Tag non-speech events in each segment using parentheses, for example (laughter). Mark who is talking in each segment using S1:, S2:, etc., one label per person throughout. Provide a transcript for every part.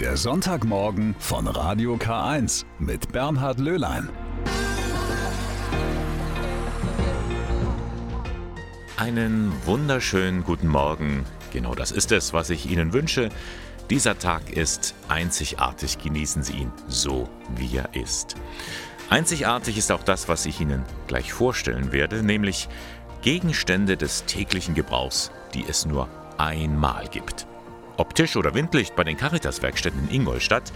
S1: Der Sonntagmorgen von Radio K1 mit Bernhard Löhlein.
S2: Einen wunderschönen guten Morgen. Genau das ist es, was ich Ihnen wünsche. Dieser Tag ist einzigartig. Genießen Sie ihn so, wie er ist. Einzigartig ist auch das, was ich Ihnen gleich vorstellen werde, nämlich Gegenstände des täglichen Gebrauchs, die es nur einmal gibt. Ob Tisch oder Windlicht bei den Caritas-Werkstätten in Ingolstadt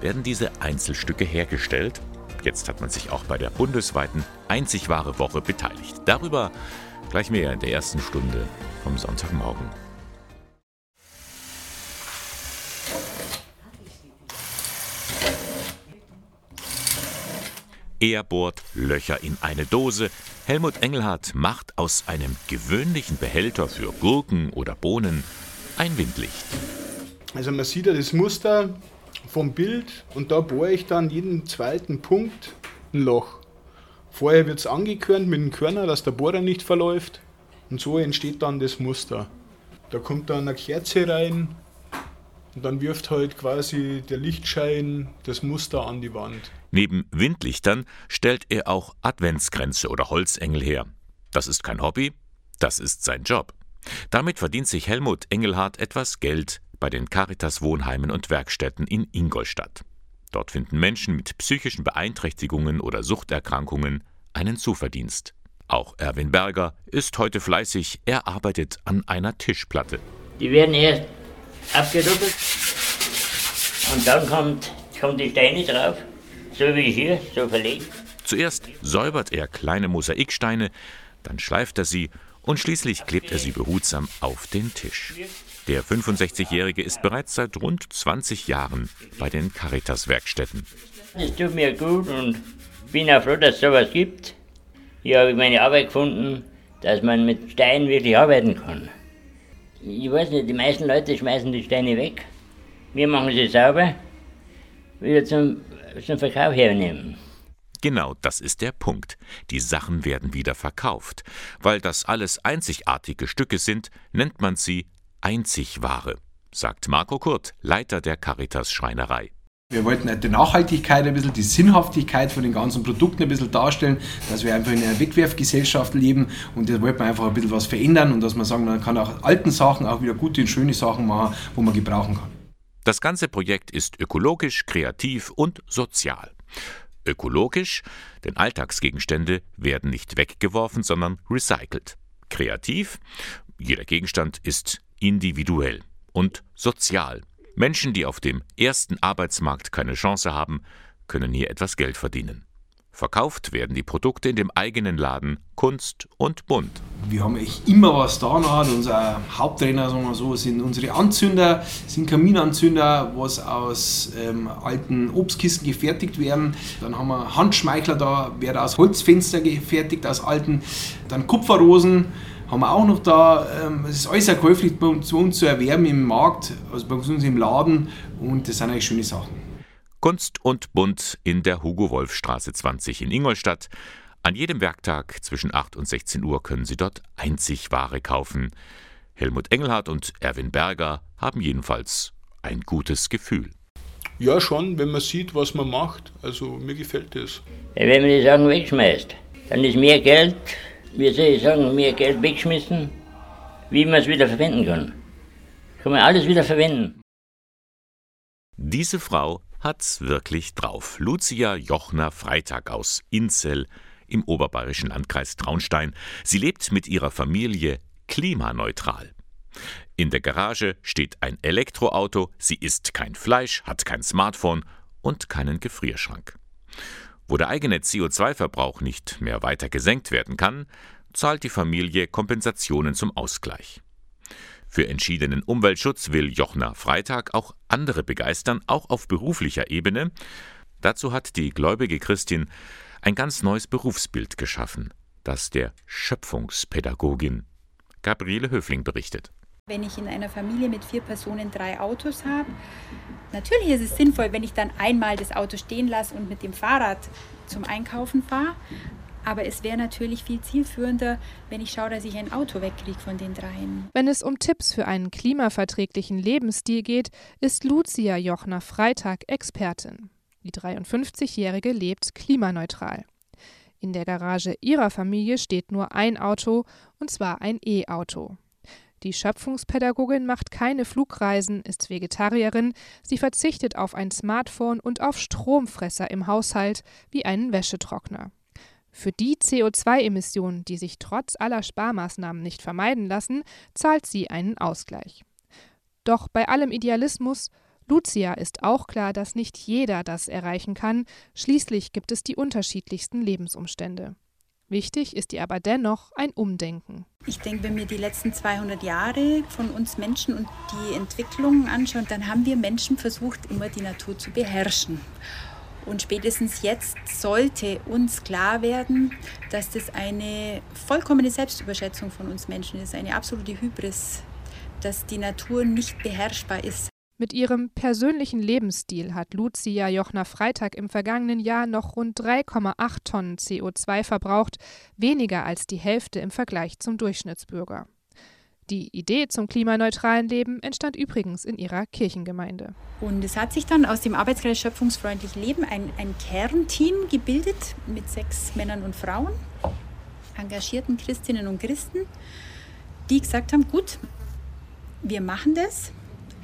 S2: werden diese Einzelstücke hergestellt. Jetzt hat man sich auch bei der bundesweiten Einzig wahre Woche beteiligt. Darüber gleich mehr in der ersten Stunde vom Sonntagmorgen. Er bohrt Löcher in eine Dose. Helmut Engelhardt macht aus einem gewöhnlichen Behälter für Gurken oder Bohnen ein Windlicht.
S3: Also man sieht ja das Muster vom Bild und da bohre ich dann jeden zweiten Punkt ein Loch. Vorher wird es angekörnt mit dem Körner, dass der Bohrer nicht verläuft und so entsteht dann das Muster. Da kommt dann eine Kerze rein und dann wirft halt quasi der Lichtschein das Muster an die Wand.
S2: Neben Windlichtern stellt er auch Adventskränze oder Holzengel her. Das ist kein Hobby, das ist sein Job. Damit verdient sich Helmut Engelhardt etwas Geld bei den Caritas Wohnheimen und Werkstätten in Ingolstadt. Dort finden Menschen mit psychischen Beeinträchtigungen oder Suchterkrankungen einen Zuverdienst. Auch Erwin Berger ist heute fleißig, er arbeitet an einer Tischplatte.
S4: Die werden erst abgedoppelt und dann kommt, kommt die Steine drauf, so wie hier, so verlegt.
S2: Zuerst säubert er kleine Mosaiksteine, dann schleift er sie und schließlich klebt er sie behutsam auf den Tisch. Der 65-Jährige ist bereits seit rund 20 Jahren bei den Caritas-Werkstätten.
S4: Es tut mir gut und bin auch froh, dass es sowas gibt. Hier habe ich meine Arbeit gefunden, dass man mit Steinen wirklich arbeiten kann. Ich weiß nicht, die meisten Leute schmeißen die Steine weg. Wir machen sie sauber, wieder zum, zum Verkauf hernehmen.
S2: Genau das ist der Punkt. Die Sachen werden wieder verkauft. Weil das alles einzigartige Stücke sind, nennt man sie Einzigware, sagt Marco Kurt, Leiter der Caritas Schreinerei.
S5: Wir wollten halt die Nachhaltigkeit ein bisschen, die Sinnhaftigkeit von den ganzen Produkten ein bisschen darstellen, dass wir einfach in einer Wegwerfgesellschaft leben und da wollten wir einfach ein bisschen was verändern und dass man sagen, man kann auch alten Sachen auch wieder gute und schöne Sachen machen, wo man gebrauchen kann.
S2: Das ganze Projekt ist ökologisch, kreativ und sozial. Ökologisch, denn Alltagsgegenstände werden nicht weggeworfen, sondern recycelt. Kreativ, jeder Gegenstand ist individuell. Und sozial. Menschen, die auf dem ersten Arbeitsmarkt keine Chance haben, können hier etwas Geld verdienen. Verkauft werden die Produkte in dem eigenen Laden Kunst und Bunt.
S5: Wir haben echt immer was da. Unser Haupttrainer sagen wir so, sind unsere Anzünder, sind Kaminanzünder, was aus ähm, alten Obstkisten gefertigt werden. Dann haben wir Handschmeichler da, werden aus Holzfenster gefertigt, aus alten. Dann Kupferrosen haben wir auch noch da. Ähm, es ist alles erkäuflich bei uns, zu erwerben im Markt, also bei uns im Laden und das sind eigentlich schöne Sachen.
S2: Kunst und Bunt in der Hugo-Wolf-Straße 20 in Ingolstadt. An jedem Werktag zwischen 8 und 16 Uhr können Sie dort einzig Ware kaufen. Helmut Engelhardt und Erwin Berger haben jedenfalls ein gutes Gefühl.
S3: Ja, schon, wenn man sieht, was man macht. Also mir gefällt das.
S4: Wenn man die Sachen wegschmeißt, dann ist mehr Geld, wie soll ich sagen, mehr Geld wegschmissen, wie man es wieder verwenden kann. Kann man alles wieder verwenden.
S2: Diese Frau hat's wirklich drauf. Lucia Jochner Freitag aus Inzell im oberbayerischen Landkreis Traunstein. Sie lebt mit ihrer Familie klimaneutral. In der Garage steht ein Elektroauto, sie isst kein Fleisch, hat kein Smartphone und keinen Gefrierschrank. Wo der eigene CO2-Verbrauch nicht mehr weiter gesenkt werden kann, zahlt die Familie Kompensationen zum Ausgleich. Für entschiedenen Umweltschutz will Jochner Freitag auch andere begeistern, auch auf beruflicher Ebene. Dazu hat die gläubige Christin ein ganz neues Berufsbild geschaffen, das der Schöpfungspädagogin. Gabriele Höfling berichtet.
S6: Wenn ich in einer Familie mit vier Personen drei Autos habe, natürlich ist es sinnvoll, wenn ich dann einmal das Auto stehen lasse und mit dem Fahrrad zum Einkaufen fahre. Aber es wäre natürlich viel zielführender, wenn ich schaue, dass ich ein Auto wegkriege von den dreien.
S7: Wenn es um Tipps für einen klimaverträglichen Lebensstil geht, ist Lucia Jochner Freitag Expertin. Die 53-Jährige lebt klimaneutral. In der Garage ihrer Familie steht nur ein Auto, und zwar ein E-Auto. Die Schöpfungspädagogin macht keine Flugreisen, ist Vegetarierin, sie verzichtet auf ein Smartphone und auf Stromfresser im Haushalt wie einen Wäschetrockner. Für die CO2-Emissionen, die sich trotz aller Sparmaßnahmen nicht vermeiden lassen, zahlt sie einen Ausgleich. Doch bei allem Idealismus, Lucia ist auch klar, dass nicht jeder das erreichen kann, schließlich gibt es die unterschiedlichsten Lebensumstände. Wichtig ist ihr aber dennoch ein Umdenken.
S6: Ich denke, wenn wir die letzten 200 Jahre von uns Menschen und die Entwicklungen anschauen, dann haben wir Menschen versucht, immer die Natur zu beherrschen. Und spätestens jetzt sollte uns klar werden, dass das eine vollkommene Selbstüberschätzung von uns Menschen ist, eine absolute Hybris, dass die Natur nicht beherrschbar ist.
S7: Mit ihrem persönlichen Lebensstil hat Lucia Jochner Freitag im vergangenen Jahr noch rund 3,8 Tonnen CO2 verbraucht, weniger als die Hälfte im Vergleich zum Durchschnittsbürger. Die Idee zum klimaneutralen Leben entstand übrigens in ihrer Kirchengemeinde.
S6: Und es hat sich dann aus dem Arbeitskreis Schöpfungsfreundlich Leben ein, ein Kernteam gebildet mit sechs Männern und Frauen, engagierten Christinnen und Christen, die gesagt haben, gut, wir machen das,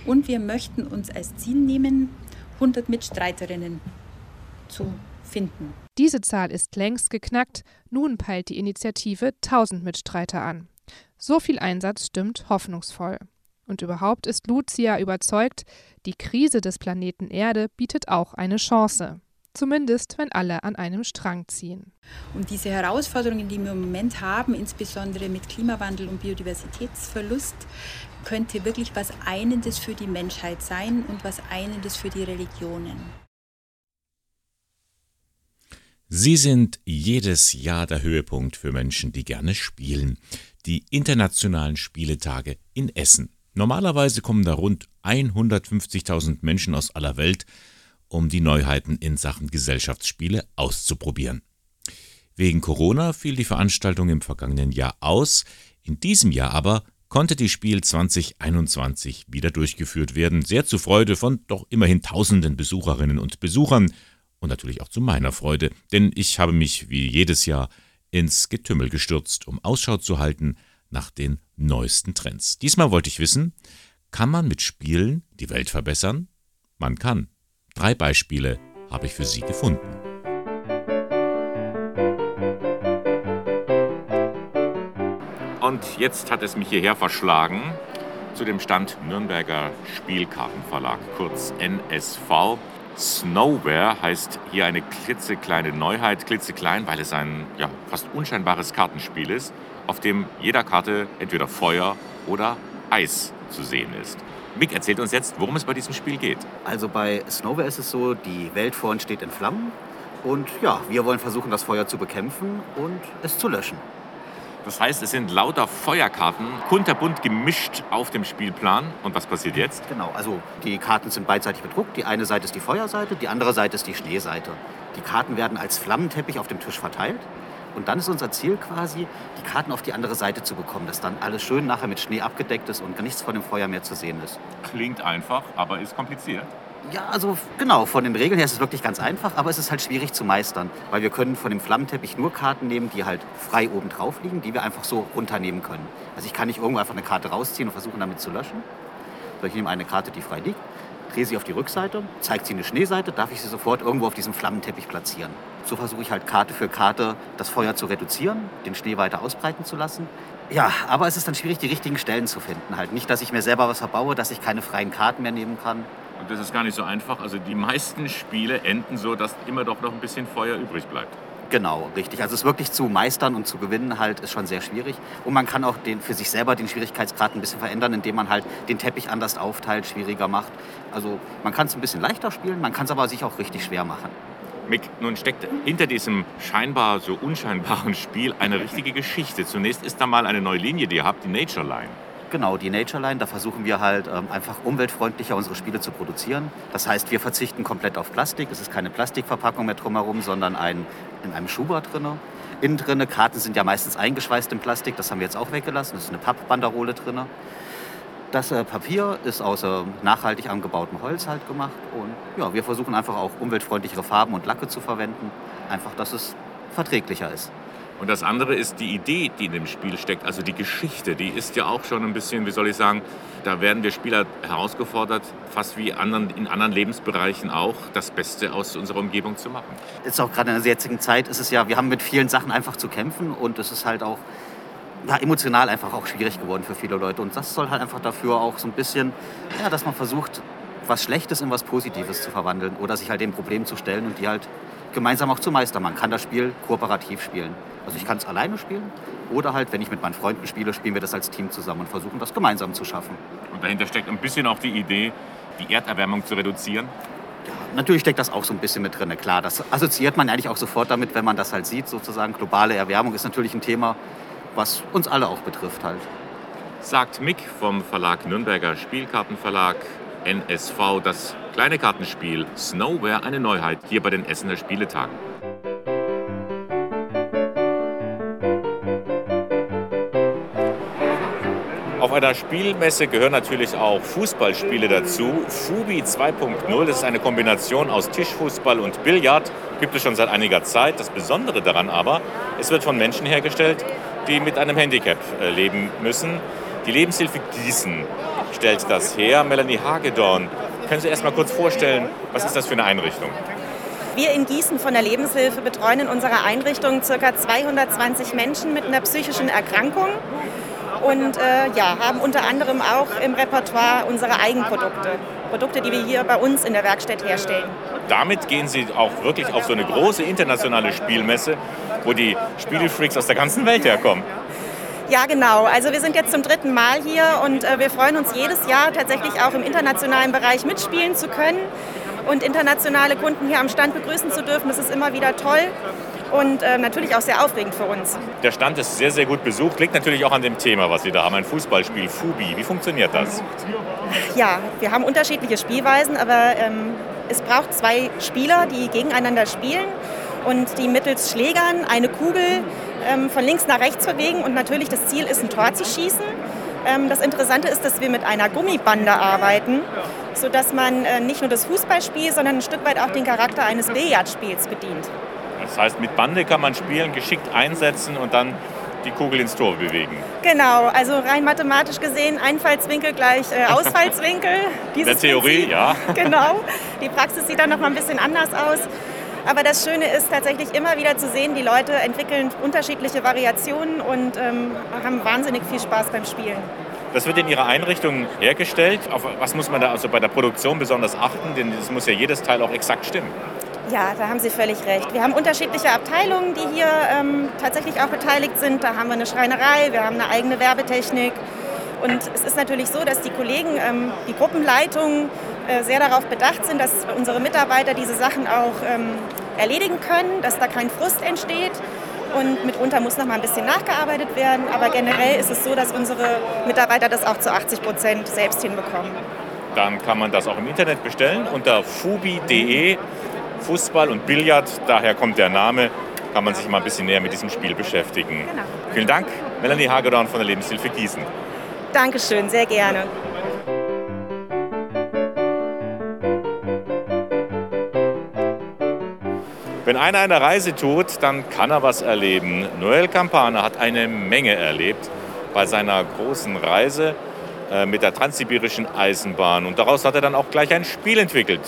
S6: und wir möchten uns als Ziel nehmen, 100 Mitstreiterinnen zu finden.
S7: Diese Zahl ist längst geknackt. Nun peilt die Initiative 1000 Mitstreiter an. So viel Einsatz stimmt hoffnungsvoll. Und überhaupt ist Lucia überzeugt, die Krise des Planeten Erde bietet auch eine Chance. Zumindest, wenn alle an einem Strang ziehen.
S6: Und diese Herausforderungen, die wir im Moment haben, insbesondere mit Klimawandel und Biodiversitätsverlust, könnte wirklich was Einendes für die Menschheit sein und was Einendes für die Religionen.
S2: Sie sind jedes Jahr der Höhepunkt für Menschen, die gerne spielen. Die internationalen Spieletage in Essen. Normalerweise kommen da rund 150.000 Menschen aus aller Welt, um die Neuheiten in Sachen Gesellschaftsspiele auszuprobieren. Wegen Corona fiel die Veranstaltung im vergangenen Jahr aus, in diesem Jahr aber konnte die Spiel 2021 wieder durchgeführt werden, sehr zur Freude von doch immerhin tausenden Besucherinnen und Besuchern und natürlich auch zu meiner Freude, denn ich habe mich wie jedes Jahr ins Getümmel gestürzt, um Ausschau zu halten nach den neuesten Trends. Diesmal wollte ich wissen, kann man mit Spielen die Welt verbessern? Man kann. Drei Beispiele habe ich für Sie gefunden. Und jetzt hat es mich hierher verschlagen zu dem Stand Nürnberger Spielkartenverlag, kurz NSV. Snowware heißt hier eine klitzekleine Neuheit, klitzeklein, weil es ein ja, fast unscheinbares Kartenspiel ist, auf dem jeder Karte entweder Feuer oder Eis zu sehen ist. Mick erzählt uns jetzt, worum es bei diesem Spiel geht.
S8: Also bei Snowware ist es so, die Welt vor uns steht in Flammen und ja, wir wollen versuchen, das Feuer zu bekämpfen und es zu löschen.
S2: Das heißt, es sind lauter Feuerkarten, kunterbunt gemischt auf dem Spielplan. Und was passiert jetzt?
S8: Genau, also die Karten sind beidseitig bedruckt. Die eine Seite ist die Feuerseite, die andere Seite ist die Schneeseite. Die Karten werden als Flammenteppich auf dem Tisch verteilt. Und dann ist unser Ziel quasi, die Karten auf die andere Seite zu bekommen, dass dann alles schön nachher mit Schnee abgedeckt ist und nichts von dem Feuer mehr zu sehen ist.
S2: Klingt einfach, aber ist kompliziert.
S8: Ja, also genau, von den Regeln her ist es wirklich ganz einfach, aber es ist halt schwierig zu meistern, weil wir können von dem Flammenteppich nur Karten nehmen, die halt frei oben drauf liegen, die wir einfach so runternehmen können. Also ich kann nicht irgendwo einfach eine Karte rausziehen und versuchen damit zu löschen. So, ich nehme eine Karte, die frei liegt, drehe sie auf die Rückseite, zeigt sie eine Schneeseite, darf ich sie sofort irgendwo auf diesem Flammenteppich platzieren. So versuche ich halt Karte für Karte das Feuer zu reduzieren, den Schnee weiter ausbreiten zu lassen. Ja, aber es ist dann schwierig, die richtigen Stellen zu finden. Halt nicht, dass ich mir selber was verbaue, dass ich keine freien Karten mehr nehmen kann.
S2: Und das ist gar nicht so einfach. Also die meisten Spiele enden so, dass immer doch noch ein bisschen Feuer übrig bleibt.
S8: Genau, richtig. Also es wirklich zu meistern und zu gewinnen halt ist schon sehr schwierig. Und man kann auch den, für sich selber den Schwierigkeitsgrad ein bisschen verändern, indem man halt den Teppich anders aufteilt, schwieriger macht. Also man kann es ein bisschen leichter spielen, man kann es aber sich auch richtig schwer machen.
S2: Mick, nun steckt hinter diesem scheinbar so unscheinbaren (laughs) Spiel eine richtige Geschichte. Zunächst ist da mal eine neue Linie, die ihr habt, die Nature Line.
S8: Genau, die Natureline, da versuchen wir halt ähm, einfach umweltfreundlicher unsere Spiele zu produzieren. Das heißt, wir verzichten komplett auf Plastik. Es ist keine Plastikverpackung mehr drumherum, sondern ein, in einem Schuber drin. Innen drinne, Karten sind ja meistens eingeschweißt in Plastik, das haben wir jetzt auch weggelassen. Es ist eine Pappbanderole drin. Das äh, Papier ist aus äh, nachhaltig angebautem Holz halt gemacht. Und ja, wir versuchen einfach auch umweltfreundlichere Farben und Lacke zu verwenden. Einfach, dass es verträglicher ist.
S9: Und das andere ist die Idee, die in dem Spiel steckt, also die Geschichte. Die ist ja auch schon ein bisschen, wie soll ich sagen, da werden wir Spieler herausgefordert, fast wie anderen, in anderen Lebensbereichen auch, das Beste aus unserer Umgebung zu machen.
S8: Jetzt auch gerade in der jetzigen Zeit ist es ja, wir haben mit vielen Sachen einfach zu kämpfen und es ist halt auch ja, emotional einfach auch schwierig geworden für viele Leute. Und das soll halt einfach dafür auch so ein bisschen, ja, dass man versucht, was Schlechtes in was Positives zu verwandeln oder sich halt dem Problem zu stellen und die halt gemeinsam auch zu meistern. Man kann das Spiel kooperativ spielen. Also ich kann es alleine spielen oder halt, wenn ich mit meinen Freunden spiele, spielen wir das als Team zusammen und versuchen das gemeinsam zu schaffen.
S9: Und dahinter steckt ein bisschen auch die Idee, die Erderwärmung zu reduzieren.
S8: Ja, natürlich steckt das auch so ein bisschen mit drin. Klar, das assoziiert man eigentlich auch sofort damit, wenn man das halt sieht. Sozusagen globale Erwärmung ist natürlich ein Thema, was uns alle auch betrifft halt.
S9: Sagt Mick vom Verlag Nürnberger Spielkartenverlag NSV. Das kleine Kartenspiel Snow wäre eine Neuheit hier bei den Essener Spieletagen. Auf einer Spielmesse gehören natürlich auch Fußballspiele dazu. Fubi 2.0, das ist eine Kombination aus Tischfußball und Billard, gibt es schon seit einiger Zeit. Das Besondere daran aber, es wird von Menschen hergestellt, die mit einem Handicap äh, leben müssen. Die Lebenshilfe Gießen stellt das her. Melanie Hagedorn, können Sie erst mal kurz vorstellen, was ist das für eine Einrichtung?
S10: Wir in Gießen von der Lebenshilfe betreuen in unserer Einrichtung ca. 220 Menschen mit einer psychischen Erkrankung und äh, ja, haben unter anderem auch im Repertoire unsere Eigenprodukte. Produkte, die wir hier bei uns in der Werkstatt herstellen.
S9: Damit gehen Sie auch wirklich auf so eine große internationale Spielmesse, wo die Spielfreaks aus der ganzen Welt herkommen.
S10: Ja, genau. Also wir sind jetzt zum dritten Mal hier und äh, wir freuen uns jedes Jahr tatsächlich auch im internationalen Bereich mitspielen zu können und internationale Kunden hier am Stand begrüßen zu dürfen. Das ist immer wieder toll und äh, natürlich auch sehr aufregend für uns.
S9: Der Stand ist sehr, sehr gut besucht. Liegt natürlich auch an dem Thema, was Sie da haben, ein Fußballspiel, Fubi. Wie funktioniert das?
S10: Ja, wir haben unterschiedliche Spielweisen, aber ähm, es braucht zwei Spieler, die gegeneinander spielen und die mittels Schlägern eine Kugel ähm, von links nach rechts bewegen und natürlich das Ziel ist, ein Tor zu schießen. Ähm, das Interessante ist, dass wir mit einer Gummibande arbeiten, sodass man äh, nicht nur das Fußballspiel, sondern ein Stück weit auch den Charakter eines Billardspiels bedient.
S9: Das heißt, mit Bande kann man spielen, geschickt einsetzen und dann die Kugel ins Tor bewegen.
S10: Genau, also rein mathematisch gesehen Einfallswinkel gleich äh, (laughs) Ausfallswinkel.
S9: In der Theorie,
S10: Prinzip.
S9: ja. (laughs)
S10: Genau. Die Praxis sieht dann noch mal ein bisschen anders aus. Aber das Schöne ist tatsächlich immer wieder zu sehen, die Leute entwickeln unterschiedliche Variationen und ähm, haben wahnsinnig viel Spaß beim Spielen.
S9: Das wird in Ihrer Einrichtung hergestellt. Auf was muss man da also bei der Produktion besonders achten? Denn es muss ja jedes Teil auch exakt stimmen.
S10: Ja, da haben Sie völlig recht. Wir haben unterschiedliche Abteilungen, die hier ähm, tatsächlich auch beteiligt sind. Da haben wir eine Schreinerei, wir haben eine eigene Werbetechnik. Und es ist natürlich so, dass die Kollegen, ähm, die Gruppenleitungen sehr darauf bedacht sind, dass unsere Mitarbeiter diese Sachen auch ähm, erledigen können, dass da kein Frust entsteht. Und mitunter muss noch mal ein bisschen nachgearbeitet werden. Aber generell ist es so, dass unsere Mitarbeiter das auch zu 80 Prozent selbst hinbekommen.
S9: Dann kann man das auch im Internet bestellen unter fubi.de. Fußball und Billard, daher kommt der Name, kann man sich mal ein bisschen näher mit diesem Spiel beschäftigen.
S10: Genau.
S9: Vielen Dank, Melanie Hagedorn von der Lebenshilfe Gießen.
S10: Dankeschön, sehr gerne.
S9: Wenn einer eine Reise tut, dann kann er was erleben. Noel Campana hat eine Menge erlebt bei seiner großen Reise äh, mit der transsibirischen Eisenbahn. Und daraus hat er dann auch gleich ein Spiel entwickelt.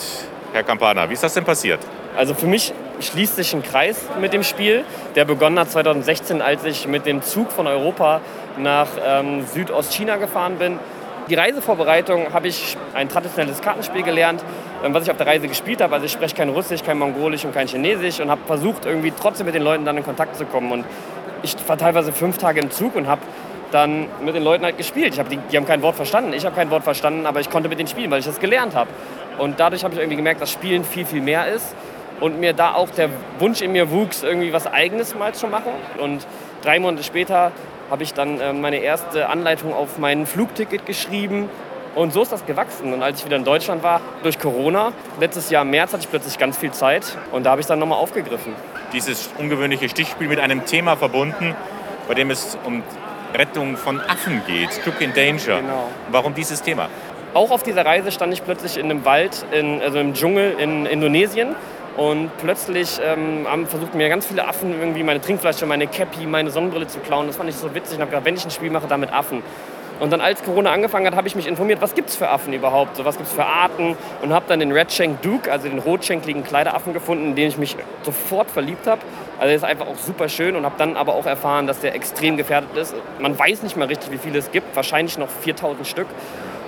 S9: Herr Campana, wie ist das denn passiert?
S11: Also für mich schließt sich ein Kreis mit dem Spiel, der begonnen hat 2016, als ich mit dem Zug von Europa nach ähm, Südostchina gefahren bin. Die Reisevorbereitung habe ich ein traditionelles Kartenspiel gelernt, ähm, was ich auf der Reise gespielt habe. Also ich spreche kein Russisch, kein Mongolisch und kein Chinesisch und habe versucht, irgendwie trotzdem mit den Leuten dann in Kontakt zu kommen. Und ich war teilweise fünf Tage im Zug und habe dann mit den Leuten halt gespielt. Ich hab die, die haben kein Wort verstanden, ich habe kein Wort verstanden, aber ich konnte mit denen spielen, weil ich das gelernt habe. Und dadurch habe ich irgendwie gemerkt, dass Spielen viel, viel mehr ist. Und mir da auch der Wunsch in mir wuchs, irgendwie was Eigenes mal zu machen. Und drei Monate später habe ich dann äh, meine erste Anleitung auf mein Flugticket geschrieben. Und so ist das gewachsen. Und als ich wieder in Deutschland war, durch Corona, letztes Jahr im März hatte ich plötzlich ganz viel Zeit und da habe ich dann nochmal aufgegriffen.
S2: Dieses ungewöhnliche Stichspiel mit einem Thema verbunden, bei dem es um Rettung von Affen geht, Cook in Danger.
S11: Genau.
S2: Warum dieses Thema?
S11: Auch auf dieser Reise stand ich plötzlich in einem Wald, in, also im Dschungel in Indonesien. Und plötzlich ähm, haben versucht mir ganz viele Affen irgendwie meine Trinkflasche, meine Cappy, meine Sonnenbrille zu klauen. Das fand ich so witzig. Ich habe gedacht, wenn ich ein Spiel mache, da mit Affen. Und dann als Corona angefangen hat, habe ich mich informiert, was gibt es für Affen überhaupt, so was gibt es für Arten und habe dann den Redshank Duke, also den rotschenkligen Kleideraffen gefunden, in den ich mich sofort verliebt habe. Also der ist einfach auch super schön und habe dann aber auch erfahren, dass der extrem gefährdet ist. Man weiß nicht mal richtig, wie viele es gibt, wahrscheinlich noch 4000 Stück.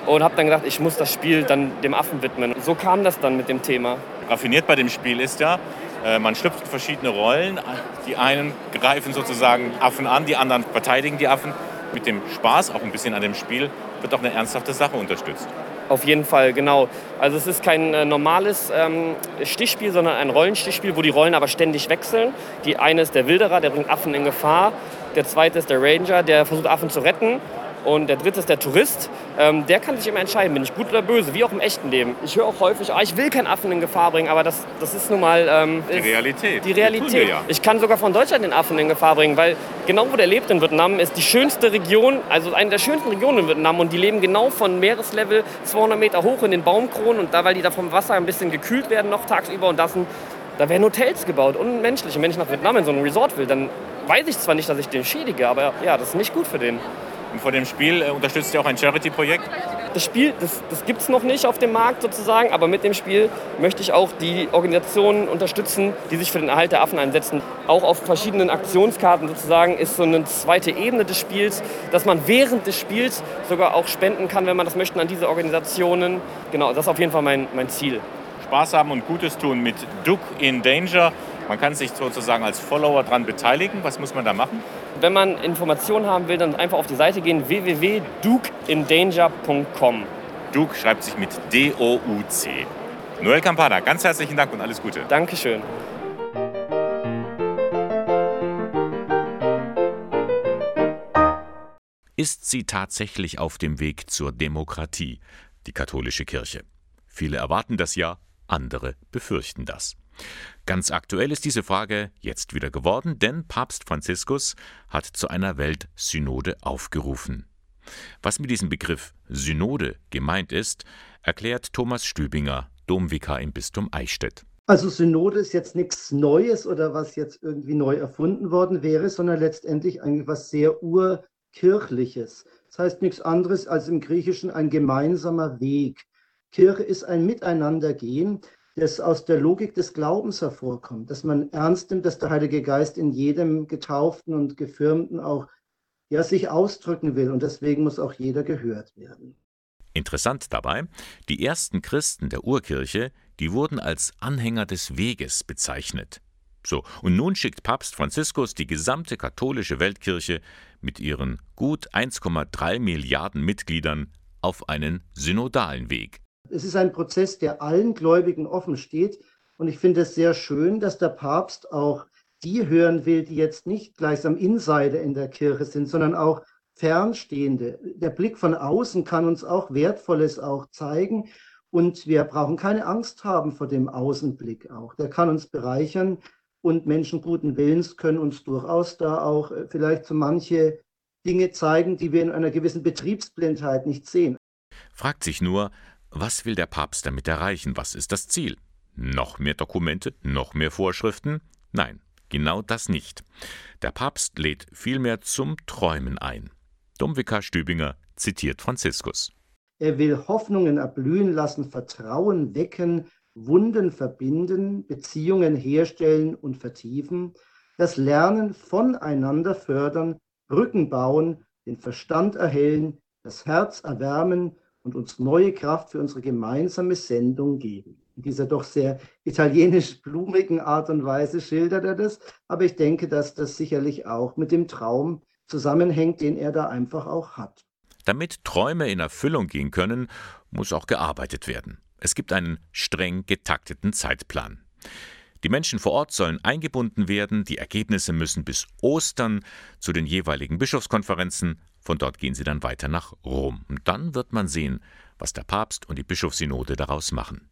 S11: Und habe dann gedacht, ich muss das Spiel dann dem Affen widmen. So kam das dann mit dem Thema.
S2: Raffiniert bei dem Spiel ist ja, äh, man schlüpft in verschiedene Rollen. Die einen greifen sozusagen Affen an, die anderen verteidigen die Affen mit dem Spaß auch ein bisschen an dem Spiel wird auch eine ernsthafte Sache unterstützt.
S11: Auf jeden Fall, genau. Also es ist kein äh, normales ähm, Stichspiel, sondern ein Rollenstichspiel, wo die Rollen aber ständig wechseln. Die eine ist der Wilderer, der bringt Affen in Gefahr. Der zweite ist der Ranger, der versucht Affen zu retten. Und der dritte ist der Tourist. Ähm, der kann sich immer entscheiden, bin ich gut oder böse, wie auch im echten Leben. Ich höre auch häufig, ah, ich will keinen Affen in Gefahr bringen, aber das, das ist nun mal... Ähm,
S2: die Realität.
S11: Die Realität.
S2: Ja.
S11: Ich kann sogar von Deutschland den Affen in Gefahr bringen, weil genau wo der lebt in Vietnam ist die schönste Region, also eine der schönsten Regionen in Vietnam und die leben genau von Meereslevel 200 Meter hoch in den Baumkronen und da, weil die da vom Wasser ein bisschen gekühlt werden noch tagsüber und das sind, da werden Hotels gebaut, unmenschlich. Und wenn ich nach Vietnam in so ein Resort will, dann weiß ich zwar nicht, dass ich den schädige, aber ja, das ist nicht gut für den.
S2: Und vor dem Spiel äh, unterstützt ihr auch ein Charity-Projekt?
S11: Das Spiel, das, das gibt es noch nicht auf dem Markt sozusagen, aber mit dem Spiel möchte ich auch die Organisationen unterstützen, die sich für den Erhalt der Affen einsetzen. Auch auf verschiedenen Aktionskarten sozusagen ist so eine zweite Ebene des Spiels, dass man während des Spiels sogar auch spenden kann, wenn man das möchte, an diese Organisationen. Genau, das ist auf jeden Fall mein, mein Ziel.
S2: Spaß haben und Gutes tun mit Duck in Danger. Man kann sich sozusagen als Follower daran beteiligen. Was muss man da machen?
S11: Wenn man Informationen haben will, dann einfach auf die Seite gehen www.dukeindanger.com.
S2: Duke schreibt sich mit D-O-U-C. Noel Campana, ganz herzlichen Dank und alles Gute.
S11: Dankeschön.
S2: Ist sie tatsächlich auf dem Weg zur Demokratie, die katholische Kirche? Viele erwarten das ja, andere befürchten das. Ganz aktuell ist diese Frage jetzt wieder geworden, denn Papst Franziskus hat zu einer Weltsynode aufgerufen. Was mit diesem Begriff Synode gemeint ist, erklärt Thomas Stübinger, Domvikar im Bistum Eichstätt.
S12: Also Synode ist jetzt nichts Neues oder was jetzt irgendwie neu erfunden worden wäre, sondern letztendlich eigentlich was sehr urkirchliches. Das heißt nichts anderes als im Griechischen ein gemeinsamer Weg. Kirche ist ein Miteinandergehen, das aus der Logik des Glaubens hervorkommt, dass man ernst nimmt, dass der Heilige Geist in jedem Getauften und Gefirmten auch ja, sich ausdrücken will und deswegen muss auch jeder gehört werden.
S2: Interessant dabei, die ersten Christen der Urkirche, die wurden als Anhänger des Weges bezeichnet. So, und nun schickt Papst Franziskus die gesamte katholische Weltkirche mit ihren gut 1,3 Milliarden Mitgliedern auf einen synodalen Weg.
S12: Es ist ein Prozess, der allen Gläubigen offen steht. Und ich finde es sehr schön, dass der Papst auch die hören will, die jetzt nicht gleichsam Insider in der Kirche sind, sondern auch Fernstehende. Der Blick von außen kann uns auch Wertvolles auch zeigen. Und wir brauchen keine Angst haben vor dem Außenblick auch. Der kann uns bereichern und Menschen guten Willens können uns durchaus da auch äh, vielleicht so manche Dinge zeigen, die wir in einer gewissen Betriebsblindheit nicht sehen.
S2: Fragt sich nur, was will der Papst damit erreichen? Was ist das Ziel? Noch mehr Dokumente? Noch mehr Vorschriften? Nein, genau das nicht. Der Papst lädt vielmehr zum Träumen ein. Domvikar Stübinger zitiert Franziskus.
S12: Er will Hoffnungen erblühen lassen, Vertrauen wecken, Wunden verbinden, Beziehungen herstellen und vertiefen, das Lernen voneinander fördern, Brücken bauen, den Verstand erhellen, das Herz erwärmen und uns neue Kraft für unsere gemeinsame Sendung geben. In dieser doch sehr italienisch blumigen Art und Weise schildert er das, aber ich denke, dass das sicherlich auch mit dem Traum zusammenhängt, den er da einfach auch hat.
S2: Damit Träume in Erfüllung gehen können, muss auch gearbeitet werden. Es gibt einen streng getakteten Zeitplan. Die Menschen vor Ort sollen eingebunden werden, die Ergebnisse müssen bis Ostern zu den jeweiligen Bischofskonferenzen, von dort gehen sie dann weiter nach Rom. Und dann wird man sehen, was der Papst und die Bischofssynode daraus machen.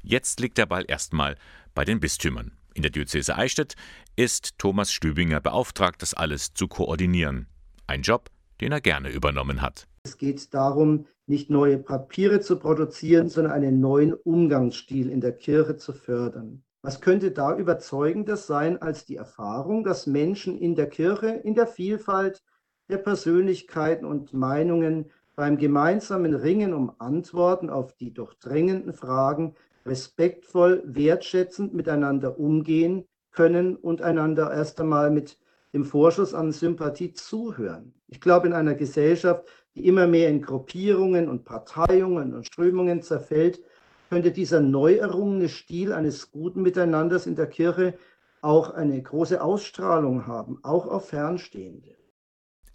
S2: Jetzt liegt der Ball erstmal bei den Bistümern. In der Diözese Eichstätt ist Thomas Stübinger beauftragt, das alles zu koordinieren. Ein Job, den er gerne übernommen hat.
S12: Es geht darum, nicht neue Papiere zu produzieren, sondern einen neuen Umgangsstil in der Kirche zu fördern. Was könnte da überzeugendes sein als die Erfahrung, dass Menschen in der Kirche, in der Vielfalt der Persönlichkeiten und Meinungen beim gemeinsamen Ringen um Antworten auf die durchdringenden Fragen respektvoll, wertschätzend miteinander umgehen können und einander erst einmal mit dem Vorschuss an Sympathie zuhören. Ich glaube, in einer Gesellschaft, die immer mehr in Gruppierungen und Parteiungen und Strömungen zerfällt, könnte dieser neu errungene Stil eines guten Miteinanders in der Kirche auch eine große Ausstrahlung haben, auch auf Fernstehende.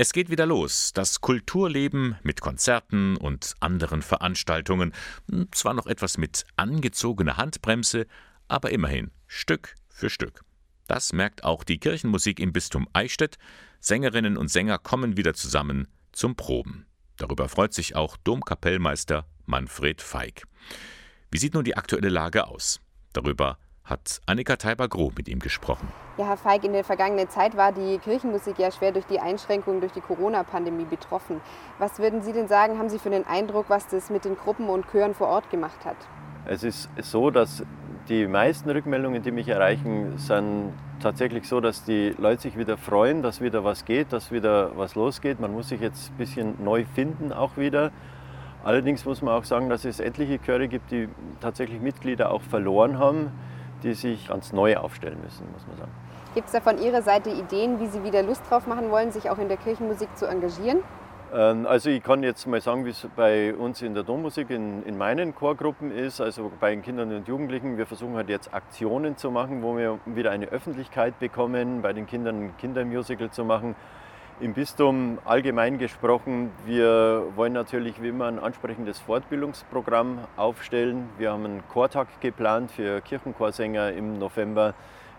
S2: Es geht wieder los, das Kulturleben mit Konzerten und anderen Veranstaltungen, hm, zwar noch etwas mit angezogener Handbremse, aber immerhin Stück für Stück. Das merkt auch die Kirchenmusik im Bistum Eichstätt. Sängerinnen und Sänger kommen wieder zusammen zum Proben. Darüber freut sich auch Domkapellmeister Manfred Feig. Wie sieht nun die aktuelle Lage aus? Darüber hat Annika Teiber-Groh mit ihm gesprochen.
S13: Ja, Herr Feig, in der vergangenen Zeit war die Kirchenmusik ja schwer durch die Einschränkungen durch die Corona-Pandemie betroffen. Was würden Sie denn sagen, haben Sie für den Eindruck, was das mit den Gruppen und Chören vor Ort gemacht hat?
S14: Es ist so, dass die meisten Rückmeldungen, die mich erreichen, sind tatsächlich so, dass die Leute sich wieder freuen, dass wieder was geht, dass wieder was losgeht. Man muss sich jetzt ein bisschen neu finden auch wieder. Allerdings muss man auch sagen, dass es etliche Chöre gibt, die tatsächlich Mitglieder auch verloren haben, die sich ganz neu aufstellen müssen, muss man sagen.
S13: Gibt es da von Ihrer Seite Ideen, wie Sie wieder Lust drauf machen wollen, sich auch in der Kirchenmusik zu engagieren?
S14: Ähm, also ich kann jetzt mal sagen, wie es bei uns in der Dommusik in, in meinen Chorgruppen ist, also bei den Kindern und Jugendlichen. Wir versuchen halt jetzt Aktionen zu machen, wo wir wieder eine Öffentlichkeit bekommen, bei den Kindern ein Kindermusical zu machen im Bistum allgemein gesprochen, wir wollen natürlich wie immer ein ansprechendes Fortbildungsprogramm aufstellen. Wir haben einen Chortag geplant für Kirchenchorsänger im November.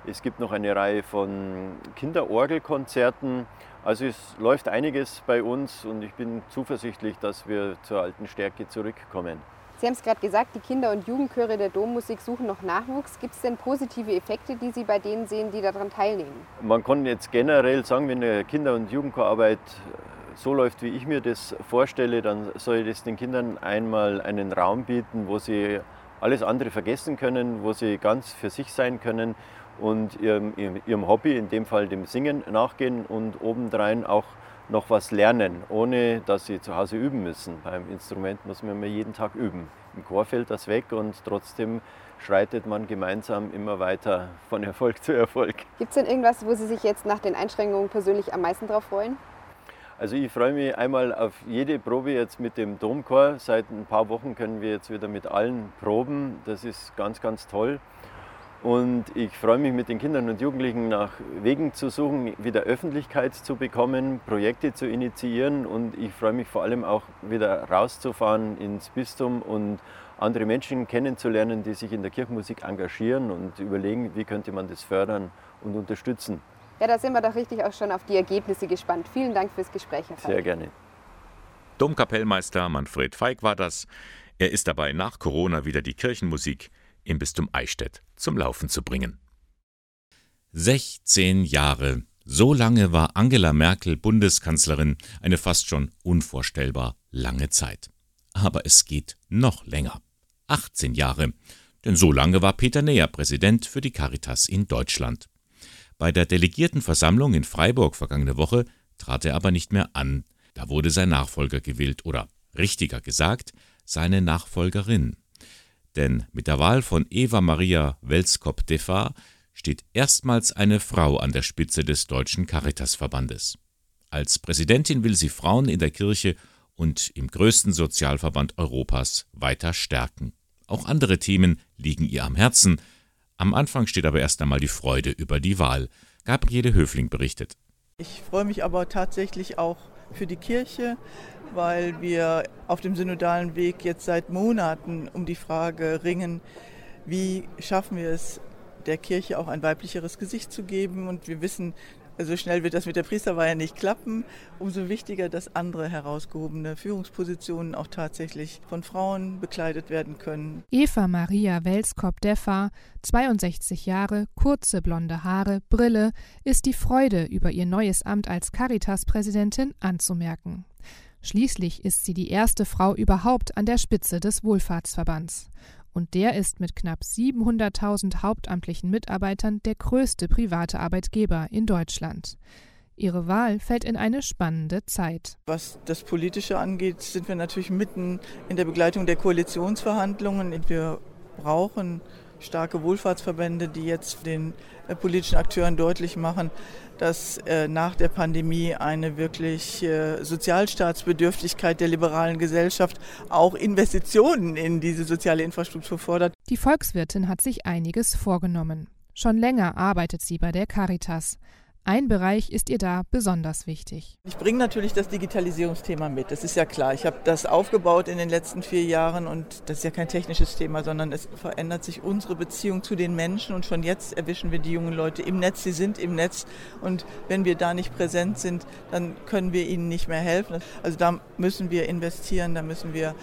S14: Es gibt noch eine Reihe von Kinderorgelkonzerten. Also es läuft einiges bei uns und ich bin zuversichtlich, dass wir zur alten Stärke zurückkommen.
S13: Sie haben es gerade gesagt, die Kinder- und Jugendchöre der Dommusik suchen noch Nachwuchs. Gibt es denn positive Effekte, die Sie bei denen sehen, die daran teilnehmen?
S14: Man kann jetzt generell sagen, wenn eine Kinder- und Jugendchorarbeit so läuft, wie ich mir das vorstelle, dann soll das den Kindern einmal einen Raum bieten, wo sie alles andere vergessen können, wo sie ganz für sich sein können und ihrem, ihrem Hobby, in dem Fall dem Singen, nachgehen und obendrein auch noch was lernen, ohne dass sie zu Hause üben müssen. Beim Instrument muss man jeden Tag üben. Im Chor fällt das weg und trotzdem schreitet man gemeinsam immer weiter von Erfolg zu Erfolg.
S13: Gibt es denn irgendwas, wo Sie sich jetzt nach den Einschränkungen persönlich am meisten darauf freuen?
S14: Also ich freue mich einmal auf jede Probe jetzt mit dem Domchor. Seit ein paar Wochen können wir jetzt wieder mit allen proben. Das ist ganz, ganz toll. Und ich freue mich mit den Kindern und Jugendlichen nach Wegen zu suchen, wieder Öffentlichkeit zu bekommen, Projekte zu initiieren und ich freue mich vor allem auch wieder rauszufahren ins Bistum und andere Menschen kennenzulernen, die sich in der Kirchenmusik engagieren und überlegen, wie könnte man das fördern und unterstützen.
S13: Ja, da sind wir doch richtig auch schon auf die Ergebnisse gespannt. Vielen Dank fürs Gespräch, Herr
S14: Feig. Sehr gerne.
S2: Domkapellmeister Manfred Feig war das. Er ist dabei nach Corona wieder die Kirchenmusik im Bistum Eichstätt zum Laufen zu bringen. 16 Jahre. So lange war Angela Merkel Bundeskanzlerin, eine fast schon unvorstellbar lange Zeit. Aber es geht noch länger. 18 Jahre. Denn so lange war Peter Neher Präsident für die Caritas in Deutschland. Bei der Delegiertenversammlung in Freiburg vergangene Woche trat er aber nicht mehr an. Da wurde sein Nachfolger gewählt oder richtiger gesagt, seine Nachfolgerin. Denn mit der Wahl von Eva Maria Welskop-Defa steht erstmals eine Frau an der Spitze des Deutschen Caritasverbandes. Als Präsidentin will sie Frauen in der Kirche und im größten Sozialverband Europas weiter stärken. Auch andere Themen liegen ihr am Herzen. Am Anfang steht aber erst einmal die Freude über die Wahl. Gabriele Höfling berichtet.
S15: Ich freue mich aber tatsächlich auch für die Kirche, weil wir auf dem synodalen Weg jetzt seit Monaten um die Frage ringen, wie schaffen wir es, der Kirche auch ein weiblicheres Gesicht zu geben. Und wir wissen, so schnell wird das mit der Priesterweihe nicht klappen. Umso wichtiger, dass andere herausgehobene Führungspositionen auch tatsächlich von Frauen bekleidet werden können.
S7: Eva Maria Welskop-Deffa, 62 Jahre, kurze blonde Haare, Brille, ist die Freude über ihr neues Amt als Caritas-Präsidentin anzumerken. Schließlich ist sie die erste Frau überhaupt an der Spitze des Wohlfahrtsverbands und der ist mit knapp 700.000 hauptamtlichen Mitarbeitern der größte private Arbeitgeber in Deutschland. Ihre Wahl fällt in eine spannende Zeit.
S15: Was das Politische angeht, sind wir natürlich mitten in der Begleitung der Koalitionsverhandlungen. Wir brauchen starke Wohlfahrtsverbände, die jetzt den äh, politischen Akteuren deutlich machen, dass äh, nach der Pandemie eine wirklich äh, Sozialstaatsbedürftigkeit der liberalen Gesellschaft auch Investitionen in diese soziale Infrastruktur fordert.
S7: Die Volkswirtin hat sich einiges vorgenommen. Schon länger arbeitet sie bei der Caritas. Ein Bereich ist ihr da besonders wichtig.
S15: Ich bringe natürlich das Digitalisierungsthema mit, das ist ja klar. Ich habe das aufgebaut in den letzten vier Jahren und das ist ja kein technisches Thema, sondern es verändert sich unsere Beziehung zu den Menschen und schon jetzt erwischen wir die jungen Leute im Netz, sie sind im Netz und wenn wir da nicht präsent sind, dann können wir ihnen nicht mehr helfen. Also da müssen wir investieren, da müssen wir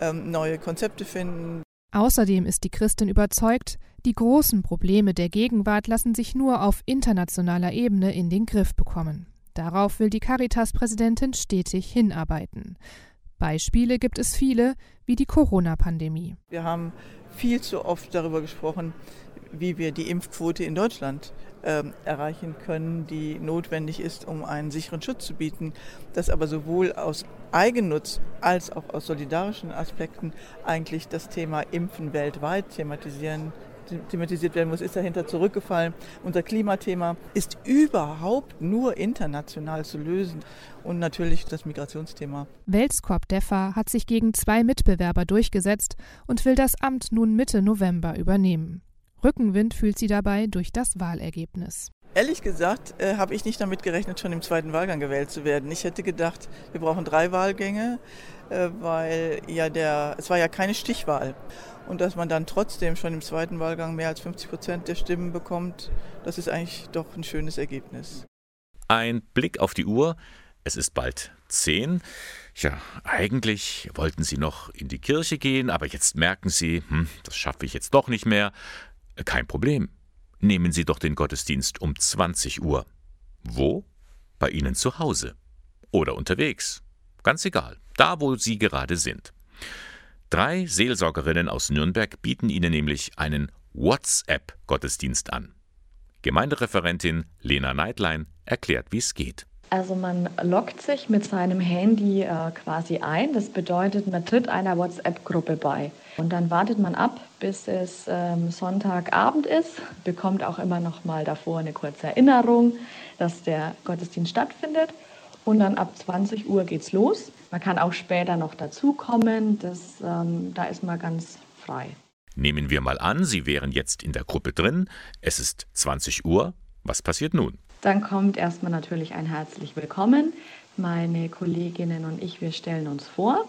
S15: ähm, neue Konzepte finden.
S7: Außerdem ist die Christin überzeugt, die großen Probleme der Gegenwart lassen sich nur auf internationaler Ebene in den Griff bekommen. Darauf will die Caritas-Präsidentin stetig hinarbeiten. Beispiele gibt es viele, wie die Corona-Pandemie.
S15: Wir haben viel zu oft darüber gesprochen, wie wir die Impfquote in Deutschland erreichen können, die notwendig ist, um einen sicheren Schutz zu bieten. Das aber sowohl aus Eigennutz als auch aus solidarischen Aspekten eigentlich das Thema Impfen weltweit thematisieren thematisiert werden muss, ist dahinter zurückgefallen. Unser Klimathema ist überhaupt nur international zu lösen und natürlich das Migrationsthema.
S7: Welskop Deffa hat sich gegen zwei Mitbewerber durchgesetzt und will das Amt nun Mitte November übernehmen. Rückenwind fühlt sie dabei durch das Wahlergebnis.
S15: Ehrlich gesagt äh, habe ich nicht damit gerechnet, schon im zweiten Wahlgang gewählt zu werden. Ich hätte gedacht, wir brauchen drei Wahlgänge, äh, weil ja der, es war ja keine Stichwahl. Und dass man dann trotzdem schon im zweiten Wahlgang mehr als 50 Prozent der Stimmen bekommt, das ist eigentlich doch ein schönes Ergebnis.
S2: Ein Blick auf die Uhr. Es ist bald zehn. Ja, eigentlich wollten Sie noch in die Kirche gehen, aber jetzt merken Sie, hm, das schaffe ich jetzt doch nicht mehr. Kein Problem. Nehmen Sie doch den Gottesdienst um 20 Uhr. Wo? Bei Ihnen zu Hause. Oder unterwegs. Ganz egal, da wo Sie gerade sind. Drei Seelsorgerinnen aus Nürnberg bieten Ihnen nämlich einen WhatsApp-Gottesdienst an. Gemeindereferentin Lena Neidlein erklärt, wie es geht.
S16: Also man loggt sich mit seinem Handy äh, quasi ein. Das bedeutet, man tritt einer WhatsApp-Gruppe bei. Und dann wartet man ab, bis es ähm, Sonntagabend ist, bekommt auch immer noch mal davor eine kurze Erinnerung, dass der Gottesdienst stattfindet. Und dann ab 20 Uhr geht's los. Man kann auch später noch dazukommen. Das, ähm, da ist man ganz frei.
S2: Nehmen wir mal an, Sie wären jetzt in der Gruppe drin. Es ist 20 Uhr. Was passiert nun?
S16: Dann kommt erstmal natürlich ein herzlich willkommen. Meine Kolleginnen und ich, wir stellen uns vor.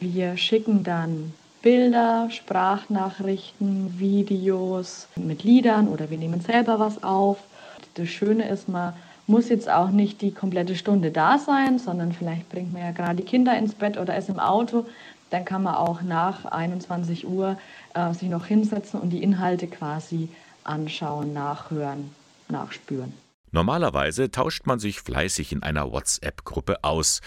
S16: Wir schicken dann Bilder, Sprachnachrichten, Videos mit Liedern oder wir nehmen selber was auf. Das Schöne ist, man muss jetzt auch nicht die komplette Stunde da sein, sondern vielleicht bringt man ja gerade die Kinder ins Bett oder ist im Auto. Dann kann man auch nach 21 Uhr äh, sich noch hinsetzen und die Inhalte quasi anschauen, nachhören, nachspüren.
S2: Normalerweise tauscht man sich fleißig in einer WhatsApp-Gruppe aus.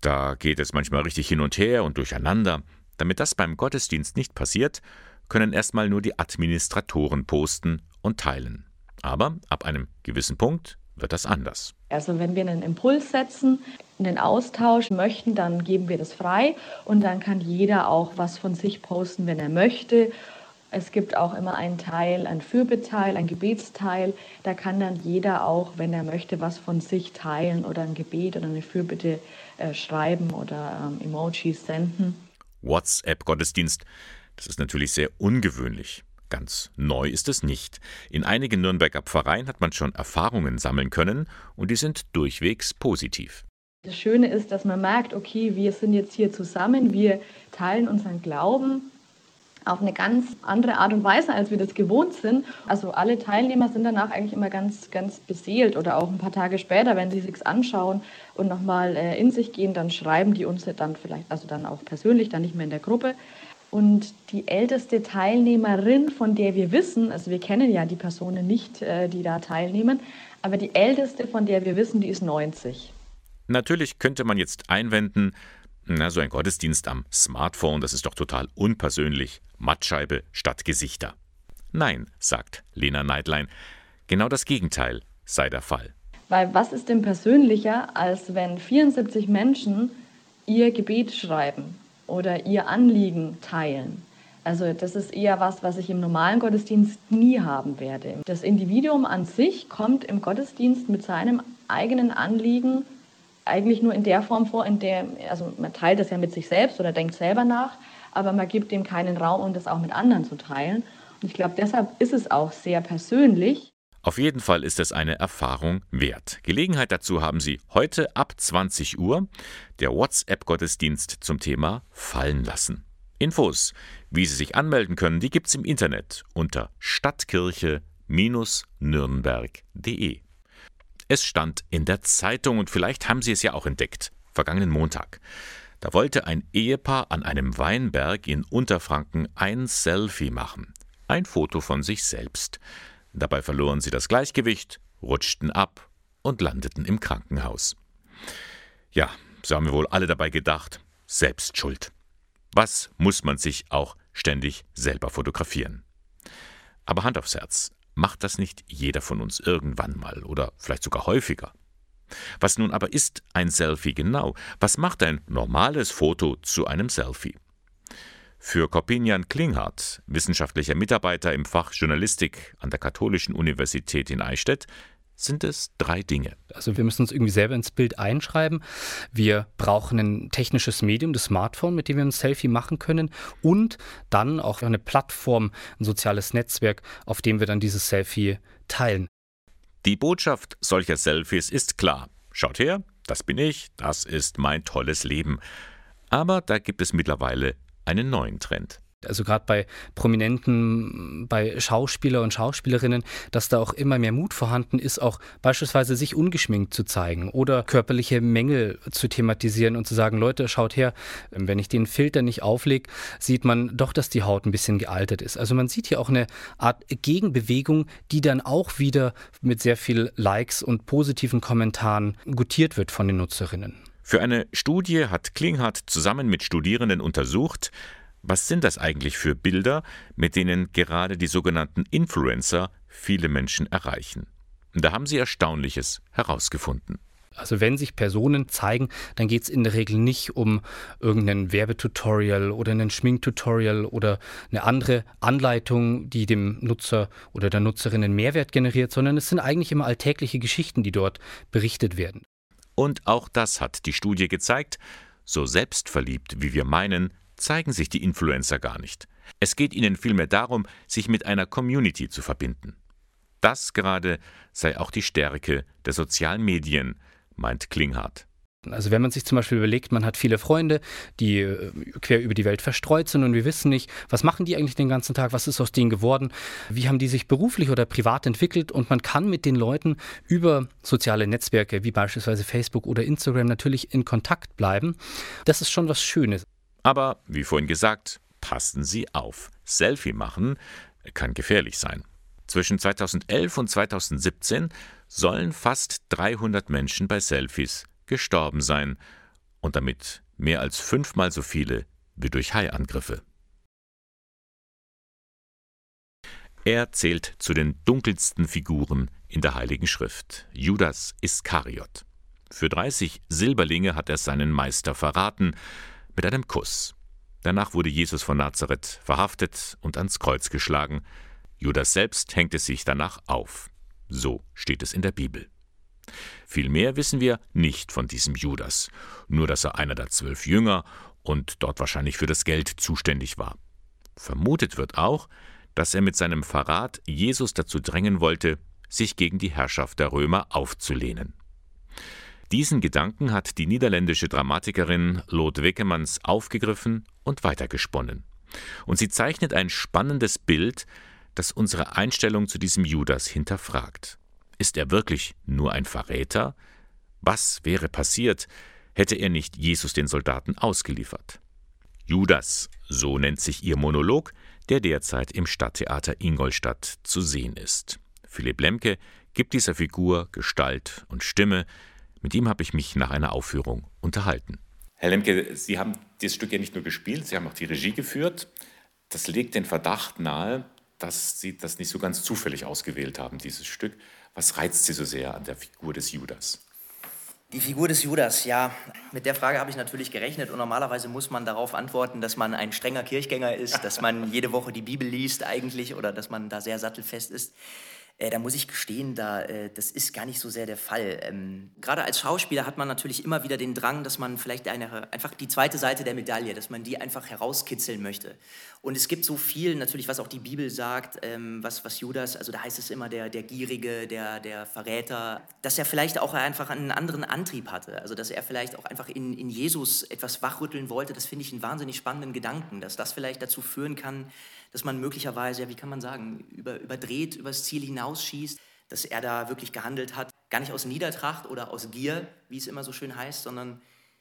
S2: Da geht es manchmal richtig hin und her und durcheinander. Damit das beim Gottesdienst nicht passiert, können erstmal nur die Administratoren posten und teilen. Aber ab einem gewissen Punkt wird das anders.
S16: Also wenn wir einen Impuls setzen, einen Austausch möchten, dann geben wir das frei und dann kann jeder auch was von sich posten, wenn er möchte. Es gibt auch immer einen Teil, einen Fürbeteil, einen Gebetsteil. Da kann dann jeder auch, wenn er möchte, was von sich teilen oder ein Gebet oder eine Fürbitte äh, schreiben oder ähm, Emojis senden.
S2: WhatsApp-Gottesdienst, das ist natürlich sehr ungewöhnlich. Ganz neu ist es nicht. In einigen Nürnberger Pfarreien hat man schon Erfahrungen sammeln können und die sind durchwegs positiv.
S16: Das Schöne ist, dass man merkt, okay, wir sind jetzt hier zusammen, wir teilen unseren Glauben. Auf eine ganz andere Art und Weise, als wir das gewohnt sind. Also alle Teilnehmer sind danach eigentlich immer ganz, ganz beseelt oder auch ein paar Tage später, wenn sie sich's anschauen und nochmal äh, in sich gehen, dann schreiben die uns dann vielleicht, also dann auch persönlich, dann nicht mehr in der Gruppe. Und die älteste Teilnehmerin, von der wir wissen, also wir kennen ja die Personen nicht, äh, die da teilnehmen, aber die älteste, von der wir wissen, die ist 90.
S2: Natürlich könnte man jetzt einwenden, na, so ein Gottesdienst am Smartphone, das ist doch total unpersönlich. Mattscheibe statt Gesichter. Nein, sagt Lena Neidlein, genau das Gegenteil sei der Fall.
S16: Weil was ist denn persönlicher, als wenn 74 Menschen ihr Gebet schreiben oder ihr Anliegen teilen? Also das ist eher was, was ich im normalen Gottesdienst nie haben werde. Das Individuum an sich kommt im Gottesdienst mit seinem eigenen Anliegen eigentlich nur in der Form vor, in der, also man teilt das ja mit sich selbst oder denkt selber nach, aber man gibt dem keinen Raum, um das auch mit anderen zu teilen. Und ich glaube, deshalb ist es auch sehr persönlich.
S2: Auf jeden Fall ist es eine Erfahrung wert. Gelegenheit dazu haben Sie heute ab 20 Uhr der WhatsApp-Gottesdienst zum Thema Fallen lassen. Infos, wie Sie sich anmelden können, die gibt es im Internet unter stadtkirche-nürnberg.de. Es stand in der Zeitung und vielleicht haben Sie es ja auch entdeckt, vergangenen Montag. Da wollte ein Ehepaar an einem Weinberg in Unterfranken ein Selfie machen. Ein Foto von sich selbst. Dabei verloren sie das Gleichgewicht, rutschten ab und landeten im Krankenhaus. Ja, so haben wir wohl alle dabei gedacht, selbst schuld. Was muss man sich auch ständig selber fotografieren? Aber Hand aufs Herz, macht das nicht jeder von uns irgendwann mal oder vielleicht sogar häufiger? Was nun aber ist ein Selfie genau? Was macht ein normales Foto zu einem Selfie? Für Corpinian Klinghardt, wissenschaftlicher Mitarbeiter im Fach Journalistik an der Katholischen Universität in Eichstätt, sind es drei Dinge.
S17: Also wir müssen uns irgendwie selber ins Bild einschreiben. Wir brauchen ein technisches Medium, das Smartphone, mit dem wir ein Selfie machen können und dann auch eine Plattform, ein soziales Netzwerk, auf dem wir dann dieses Selfie teilen.
S2: Die Botschaft solcher Selfies ist klar. Schaut her, das bin ich, das ist mein tolles Leben. Aber da gibt es mittlerweile einen neuen Trend
S17: also gerade bei Prominenten, bei Schauspieler und Schauspielerinnen, dass da auch immer mehr Mut vorhanden ist, auch beispielsweise sich ungeschminkt zu zeigen oder körperliche Mängel zu thematisieren und zu sagen, Leute, schaut her, wenn ich den Filter nicht auflege, sieht man doch, dass die Haut ein bisschen gealtert ist. Also man sieht hier auch eine Art Gegenbewegung, die dann auch wieder mit sehr viel Likes und positiven Kommentaren gutiert wird von den Nutzerinnen.
S2: Für eine Studie hat Klinghardt zusammen mit Studierenden untersucht, was sind das eigentlich für Bilder, mit denen gerade die sogenannten Influencer viele Menschen erreichen? Da haben sie Erstaunliches herausgefunden.
S17: Also wenn sich Personen zeigen, dann geht es in der Regel nicht um irgendein Werbetutorial oder ein Schminktutorial oder eine andere Anleitung, die dem Nutzer oder der Nutzerin einen Mehrwert generiert, sondern es sind eigentlich immer alltägliche Geschichten, die dort berichtet werden.
S2: Und auch das hat die Studie gezeigt. So selbstverliebt, wie wir meinen, zeigen sich die Influencer gar nicht. Es geht ihnen vielmehr darum, sich mit einer Community zu verbinden. Das gerade sei auch die Stärke der sozialen Medien, meint Klinghardt.
S17: Also wenn man sich zum Beispiel überlegt, man hat viele Freunde, die äh, quer über die Welt verstreut sind und wir wissen nicht, was machen die eigentlich den ganzen Tag, was ist aus denen geworden, wie haben die sich beruflich oder privat entwickelt und man kann mit den Leuten über soziale Netzwerke wie beispielsweise Facebook oder Instagram natürlich in Kontakt bleiben. Das ist schon was Schönes.
S2: Aber, wie vorhin gesagt, passen Sie auf. Selfie machen kann gefährlich sein. Zwischen 2011 und 2017 sollen fast 300 Menschen bei Selfies gestorben sein und damit mehr als fünfmal so viele wie durch Haiangriffe. Er zählt zu den dunkelsten Figuren in der Heiligen Schrift, Judas Iskariot. Für 30 Silberlinge hat er seinen Meister verraten, mit einem Kuss. Danach wurde Jesus von Nazareth verhaftet und ans Kreuz geschlagen. Judas selbst hängte sich danach auf. So steht es in der Bibel. Viel mehr wissen wir nicht von diesem Judas, nur dass er einer der zwölf Jünger und dort wahrscheinlich für das Geld zuständig war. Vermutet wird auch, dass er mit seinem Verrat Jesus dazu drängen wollte, sich gegen die Herrschaft der Römer aufzulehnen. Diesen Gedanken hat die niederländische Dramatikerin Lot Wekemans aufgegriffen und weitergesponnen. Und sie zeichnet ein spannendes Bild, das unsere Einstellung zu diesem Judas hinterfragt. Ist er wirklich nur ein Verräter? Was wäre passiert, hätte er nicht Jesus den Soldaten ausgeliefert? Judas, so nennt sich ihr Monolog, der derzeit im Stadttheater Ingolstadt zu sehen ist. Philipp Lemke gibt dieser Figur Gestalt und Stimme. Mit ihm habe ich mich nach einer Aufführung unterhalten.
S9: Herr Lemke, Sie haben dieses Stück ja nicht nur gespielt, Sie haben auch die Regie geführt. Das legt den Verdacht nahe, dass Sie das nicht so ganz zufällig ausgewählt haben, dieses Stück. Was reizt Sie so sehr an der Figur des Judas?
S18: Die Figur des Judas, ja, mit der Frage habe ich natürlich gerechnet und normalerweise muss man darauf antworten, dass man ein strenger Kirchgänger ist, dass man jede Woche die Bibel liest eigentlich oder dass man da sehr sattelfest ist. Äh, da muss ich gestehen, da, äh, das ist gar nicht so sehr der Fall. Ähm, gerade als Schauspieler hat man natürlich immer wieder den Drang, dass man vielleicht eine, einfach die zweite Seite der Medaille, dass man die einfach herauskitzeln möchte. Und es gibt so viel, natürlich, was auch die Bibel sagt, ähm, was, was Judas, also da heißt es immer der, der Gierige, der, der Verräter, dass er vielleicht auch einfach einen anderen Antrieb hatte. Also dass er vielleicht auch einfach in, in Jesus etwas wachrütteln wollte. Das finde ich einen wahnsinnig spannenden Gedanken, dass das vielleicht dazu führen kann, dass man möglicherweise, ja, wie kann man sagen, über, überdreht, übers Ziel hinausschießt, dass er da wirklich gehandelt hat, gar nicht aus Niedertracht oder aus Gier, wie es immer so schön heißt, sondern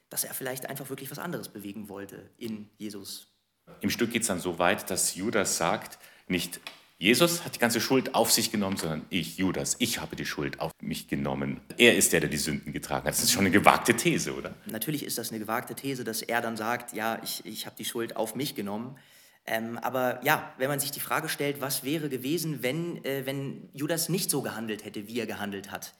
S18: dass er vielleicht einfach wirklich was anderes bewegen wollte in Jesus.
S9: Im Stück geht es dann so weit, dass Judas sagt, nicht Jesus hat die ganze Schuld auf sich genommen, sondern ich, Judas, ich habe die Schuld auf mich genommen. Er ist der, der die Sünden getragen hat. Das ist schon eine gewagte These, oder?
S18: Natürlich ist das eine gewagte These, dass er dann sagt, ja, ich, ich habe die Schuld auf mich genommen. Ähm, aber ja, wenn man sich die Frage stellt, was wäre gewesen, wenn, äh, wenn Judas nicht so gehandelt hätte, wie er gehandelt hat?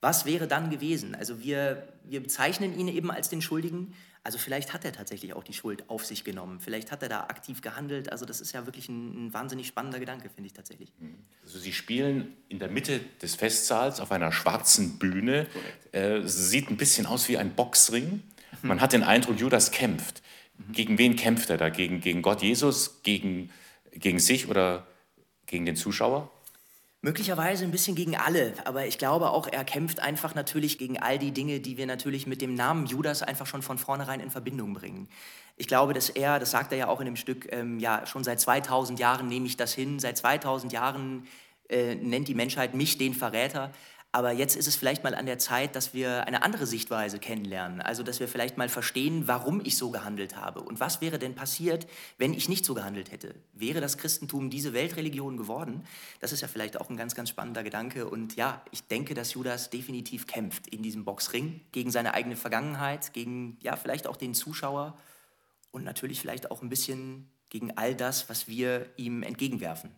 S18: Was wäre dann gewesen? Also wir, wir bezeichnen ihn eben als den Schuldigen. Also vielleicht hat er tatsächlich auch die Schuld auf sich genommen. Vielleicht hat er da aktiv gehandelt. Also das ist ja wirklich ein, ein wahnsinnig spannender Gedanke, finde ich tatsächlich.
S9: Mhm. Also Sie spielen in der Mitte des Festsaals auf einer schwarzen Bühne. Äh, sieht ein bisschen aus wie ein Boxring. Man hat den Eindruck, Judas kämpft. Gegen wen kämpft er da? Gegen, gegen Gott Jesus, gegen, gegen sich oder gegen den Zuschauer?
S18: Möglicherweise ein bisschen gegen alle, aber ich glaube auch, er kämpft einfach natürlich gegen all die Dinge, die wir natürlich mit dem Namen Judas einfach schon von vornherein in Verbindung bringen. Ich glaube, dass er, das sagt er ja auch in dem Stück, ähm, ja, schon seit 2000 Jahren nehme ich das hin, seit 2000 Jahren äh, nennt die Menschheit mich den Verräter. Aber jetzt ist es vielleicht mal an der Zeit, dass wir eine andere Sichtweise kennenlernen. Also, dass wir vielleicht mal verstehen, warum ich so gehandelt habe. Und was wäre denn passiert, wenn ich nicht so gehandelt hätte? Wäre das Christentum diese Weltreligion geworden? Das ist ja vielleicht auch ein ganz, ganz spannender Gedanke. Und ja, ich denke, dass Judas definitiv kämpft in diesem Boxring gegen seine eigene Vergangenheit, gegen ja, vielleicht auch den Zuschauer und natürlich vielleicht auch ein bisschen gegen all das, was wir ihm entgegenwerfen.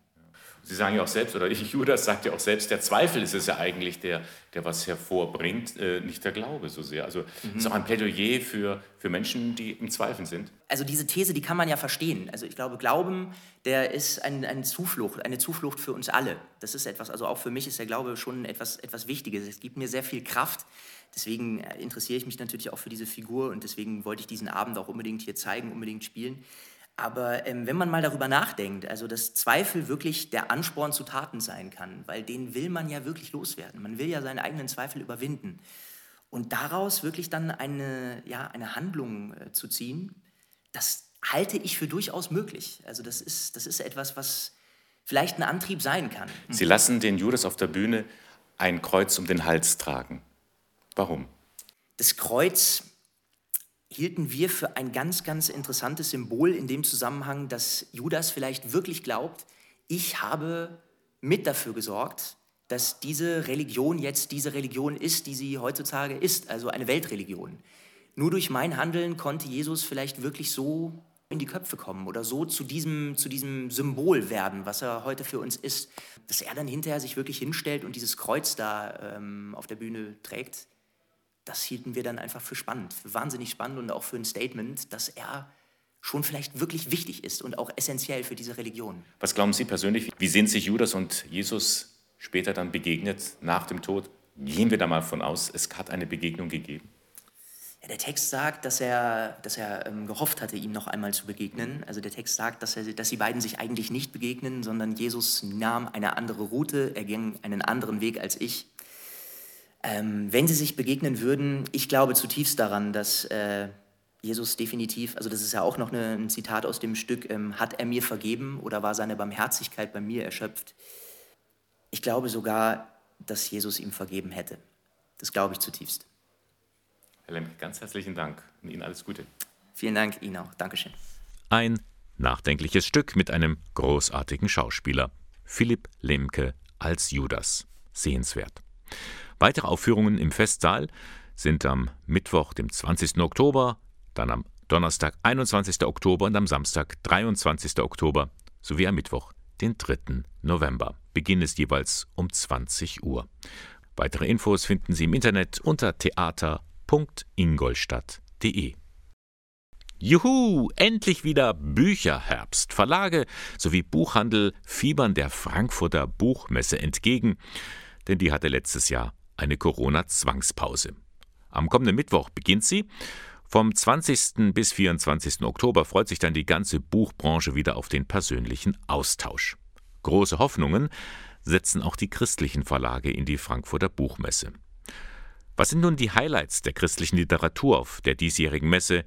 S9: Sie sagen ja auch selbst, oder ich, Judas sagt ja auch selbst, der Zweifel ist es ja eigentlich, der, der was hervorbringt, äh, nicht der Glaube so sehr. Also es mhm. ist auch ein Plädoyer für, für Menschen, die im Zweifeln sind.
S18: Also diese These, die kann man ja verstehen. Also ich glaube, Glauben, der ist ein, eine Zuflucht, eine Zuflucht für uns alle. Das ist etwas, also auch für mich ist der Glaube schon etwas, etwas Wichtiges. Es gibt mir sehr viel Kraft. Deswegen äh, interessiere ich mich natürlich auch für diese Figur und deswegen wollte ich diesen Abend auch unbedingt hier zeigen, unbedingt spielen. Aber ähm, wenn man mal darüber nachdenkt, also dass Zweifel wirklich der Ansporn zu Taten sein kann, weil den will man ja wirklich loswerden. Man will ja seine eigenen Zweifel überwinden. Und daraus wirklich dann eine, ja, eine Handlung äh, zu ziehen, das halte ich für durchaus möglich. Also das ist, das ist etwas, was vielleicht ein Antrieb sein kann.
S9: Sie lassen den Judas auf der Bühne ein Kreuz um den Hals tragen. Warum?
S18: Das Kreuz hielten wir für ein ganz, ganz interessantes Symbol in dem Zusammenhang, dass Judas vielleicht wirklich glaubt, ich habe mit dafür gesorgt, dass diese Religion jetzt diese Religion ist, die sie heutzutage ist, also eine Weltreligion. Nur durch mein Handeln konnte Jesus vielleicht wirklich so in die Köpfe kommen oder so zu diesem, zu diesem Symbol werden, was er heute für uns ist. Dass er dann hinterher sich wirklich hinstellt und dieses Kreuz da ähm, auf der Bühne trägt, das hielten wir dann einfach für spannend, für wahnsinnig spannend und auch für ein Statement, dass er schon vielleicht wirklich wichtig ist und auch essentiell für diese Religion.
S9: Was glauben Sie persönlich, wie sind sich Judas und Jesus später dann begegnet nach dem Tod? Gehen wir da mal von aus, es hat eine Begegnung gegeben.
S18: Ja, der Text sagt, dass er, dass er ähm, gehofft hatte, ihm noch einmal zu begegnen. Also der Text sagt, dass, er, dass sie beiden sich eigentlich nicht begegnen, sondern Jesus nahm eine andere Route, er ging einen anderen Weg als ich. Ähm, wenn sie sich begegnen würden, ich glaube zutiefst daran, dass, äh, Jesus definitiv, also das ist ja auch noch eine, ein Zitat aus dem Stück, ähm, hat er mir vergeben oder war seine Barmherzigkeit bei mir erschöpft? Ich glaube sogar, dass Jesus ihm vergeben hätte. Das glaube ich zutiefst.
S9: Herr Lemke, ganz herzlichen Dank und Ihnen alles Gute.
S18: Vielen Dank Ihnen auch. Dankeschön.
S2: Ein nachdenkliches Stück mit einem großartigen Schauspieler. Philipp Lemke als Judas. Sehenswert. Weitere Aufführungen im Festsaal sind am Mittwoch, dem 20. Oktober, dann am Donnerstag, 21. Oktober und am Samstag, 23. Oktober sowie am Mittwoch, den 3. November. Beginn ist jeweils um 20 Uhr. Weitere Infos finden Sie im Internet unter theater.ingolstadt.de. Juhu, endlich wieder Bücherherbst. Verlage sowie Buchhandel fiebern der Frankfurter Buchmesse entgegen, denn die hatte letztes Jahr eine Corona-Zwangspause. Am kommenden Mittwoch beginnt sie. Vom 20. bis 24. Oktober freut sich dann die ganze Buchbranche wieder auf den persönlichen Austausch. Große Hoffnungen setzen auch die christlichen Verlage in die Frankfurter Buchmesse. Was sind nun die Highlights der christlichen Literatur auf der diesjährigen Messe?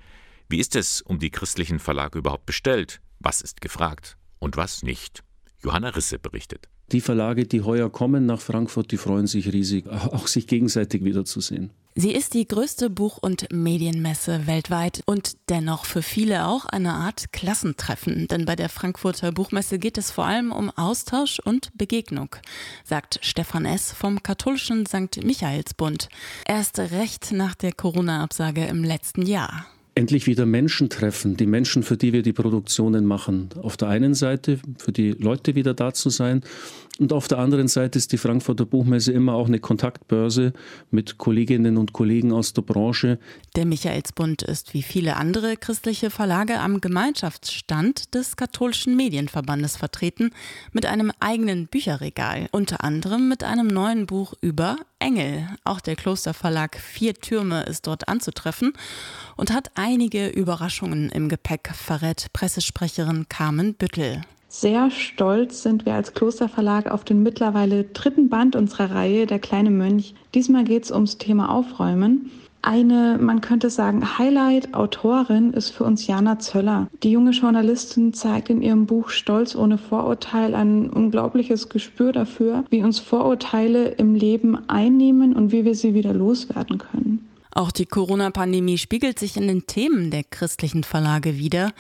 S2: Wie ist es um die christlichen Verlage überhaupt bestellt? Was ist gefragt und was nicht? Johanna Risse berichtet.
S19: Die Verlage, die heuer kommen nach Frankfurt, die freuen sich riesig, (laughs) auch sich gegenseitig wiederzusehen.
S20: Sie ist die größte Buch- und Medienmesse weltweit und dennoch für viele auch eine Art Klassentreffen. Denn bei der Frankfurter Buchmesse geht es vor allem um Austausch und Begegnung, sagt Stefan S. vom katholischen St. Michaelsbund. Erst recht nach der Corona-Absage im letzten Jahr
S19: endlich wieder Menschen treffen, die Menschen, für die wir die Produktionen machen. Auf der einen Seite für die Leute wieder da zu sein und auf der anderen Seite ist die Frankfurter Buchmesse immer auch eine Kontaktbörse mit Kolleginnen und Kollegen aus der Branche.
S20: Der Michaelsbund ist wie viele andere christliche Verlage am Gemeinschaftsstand des katholischen Medienverbandes vertreten mit einem eigenen Bücherregal, unter anderem mit einem neuen Buch über Engel. Auch der Klosterverlag Vier Türme ist dort anzutreffen und hat einige Überraschungen im Gepäck, verrät Pressesprecherin Carmen Büttel.
S21: Sehr stolz sind wir als Klosterverlag auf den mittlerweile dritten Band unserer Reihe Der kleine Mönch. Diesmal geht es ums Thema Aufräumen. Eine, man könnte sagen, Highlight-Autorin ist für uns Jana Zöller. Die junge Journalistin zeigt in ihrem Buch Stolz ohne Vorurteil ein unglaubliches Gespür dafür, wie uns Vorurteile im Leben einnehmen und wie wir sie wieder loswerden können.
S20: Auch die Corona-Pandemie spiegelt sich in den Themen der christlichen Verlage wider.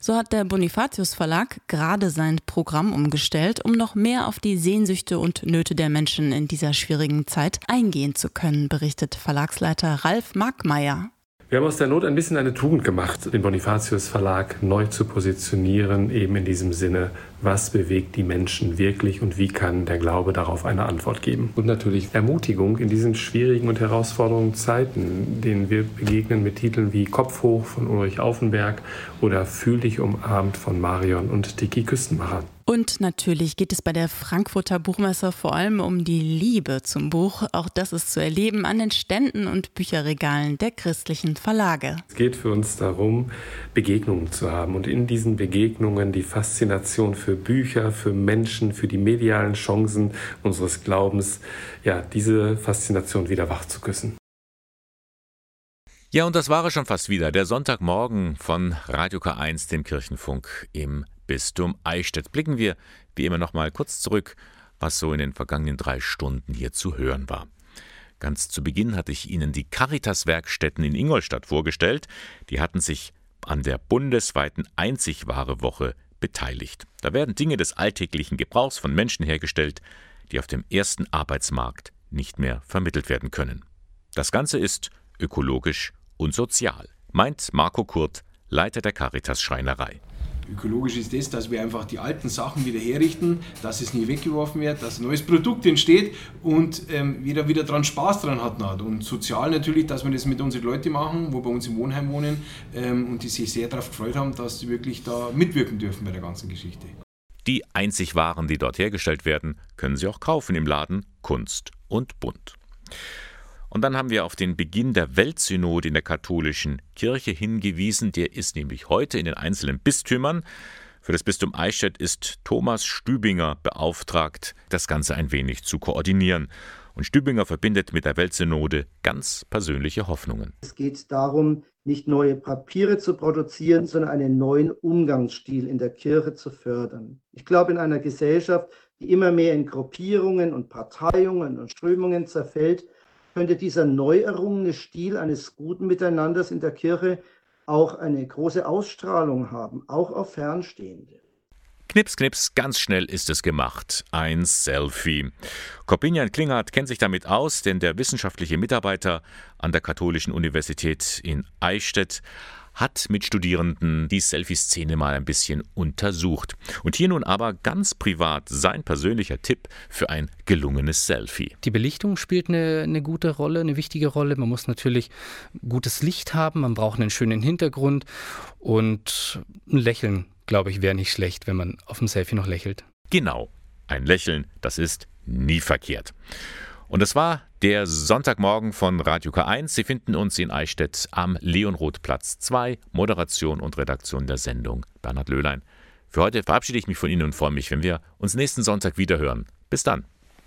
S20: So hat der Bonifatius Verlag gerade sein Programm umgestellt, um noch mehr auf die Sehnsüchte und Nöte der Menschen in dieser schwierigen Zeit eingehen zu können, berichtet Verlagsleiter Ralf Markmeier.
S22: Wir haben aus der Not ein bisschen eine Tugend gemacht, den Bonifatius Verlag neu zu positionieren, eben in diesem Sinne was bewegt die Menschen wirklich und wie kann der Glaube darauf eine Antwort geben. Und natürlich Ermutigung in diesen schwierigen und herausfordernden Zeiten, denen wir begegnen mit Titeln wie Kopf hoch von Ulrich Aufenberg oder Fühl dich umarmt von Marion und Tiki Küstenmacher.
S20: Und natürlich geht es bei der Frankfurter Buchmesse vor allem um die Liebe zum Buch. Auch das ist zu erleben an den Ständen und Bücherregalen der christlichen Verlage.
S22: Es geht für uns darum, Begegnungen zu haben und in diesen Begegnungen die Faszination für für Bücher, für Menschen, für die medialen Chancen unseres Glaubens, ja, diese Faszination wieder wach zu küssen.
S2: Ja, und das war es schon fast wieder, der Sonntagmorgen von Radio K1, dem Kirchenfunk im Bistum Eichstätt. Blicken wir wie immer noch mal kurz zurück, was so in den vergangenen drei Stunden hier zu hören war. Ganz zu Beginn hatte ich Ihnen die Caritas-Werkstätten in Ingolstadt vorgestellt. Die hatten sich an der bundesweiten Einzigware-Woche beteiligt. Da werden Dinge des alltäglichen Gebrauchs von Menschen hergestellt, die auf dem ersten Arbeitsmarkt nicht mehr vermittelt werden können. Das Ganze ist ökologisch und sozial, meint Marco Kurt, Leiter der Caritas Schreinerei.
S5: Ökologisch ist das, dass wir einfach die alten Sachen wieder herrichten, dass es nie weggeworfen wird, dass ein neues Produkt entsteht und ähm, jeder wieder dran Spaß dran hat. Und sozial natürlich, dass wir das mit unseren Leuten machen, wo bei uns im Wohnheim wohnen ähm, und die sich sehr darauf gefreut haben, dass sie wirklich da mitwirken dürfen bei der ganzen Geschichte.
S2: Die einzig Waren, die dort hergestellt werden, können Sie auch kaufen im Laden Kunst und Bunt. Und dann haben wir auf den Beginn der Weltsynode in der katholischen Kirche hingewiesen. Der ist nämlich heute in den einzelnen Bistümern. Für das Bistum Eichstätt ist Thomas Stübinger beauftragt, das Ganze ein wenig zu koordinieren. Und Stübinger verbindet mit der Weltsynode ganz persönliche Hoffnungen.
S12: Es geht darum, nicht neue Papiere zu produzieren, sondern einen neuen Umgangsstil in der Kirche zu fördern. Ich glaube, in einer Gesellschaft, die immer mehr in Gruppierungen und Parteiungen und Strömungen zerfällt, könnte dieser neu errungene Stil eines guten Miteinanders in der Kirche auch eine große Ausstrahlung haben, auch auf Fernstehende.
S2: Knips, knips, ganz schnell ist es gemacht. Ein Selfie. Corbinian Klingert kennt sich damit aus, denn der wissenschaftliche Mitarbeiter an der Katholischen Universität in Eichstätt hat mit Studierenden die Selfie-Szene mal ein bisschen untersucht. Und hier nun aber ganz privat sein persönlicher Tipp für ein gelungenes Selfie.
S17: Die Belichtung spielt eine, eine gute Rolle, eine wichtige Rolle. Man muss natürlich gutes Licht haben, man braucht einen schönen Hintergrund und ein Lächeln, glaube ich, wäre nicht schlecht, wenn man auf dem Selfie noch lächelt.
S2: Genau, ein Lächeln, das ist nie verkehrt. Und das war der Sonntagmorgen von Radio K1. Sie finden uns in Eichstätt am Leonrothplatz 2. Moderation und Redaktion der Sendung Bernhard Löhlein. Für heute verabschiede ich mich von Ihnen und freue mich, wenn wir uns nächsten Sonntag wieder hören. Bis dann.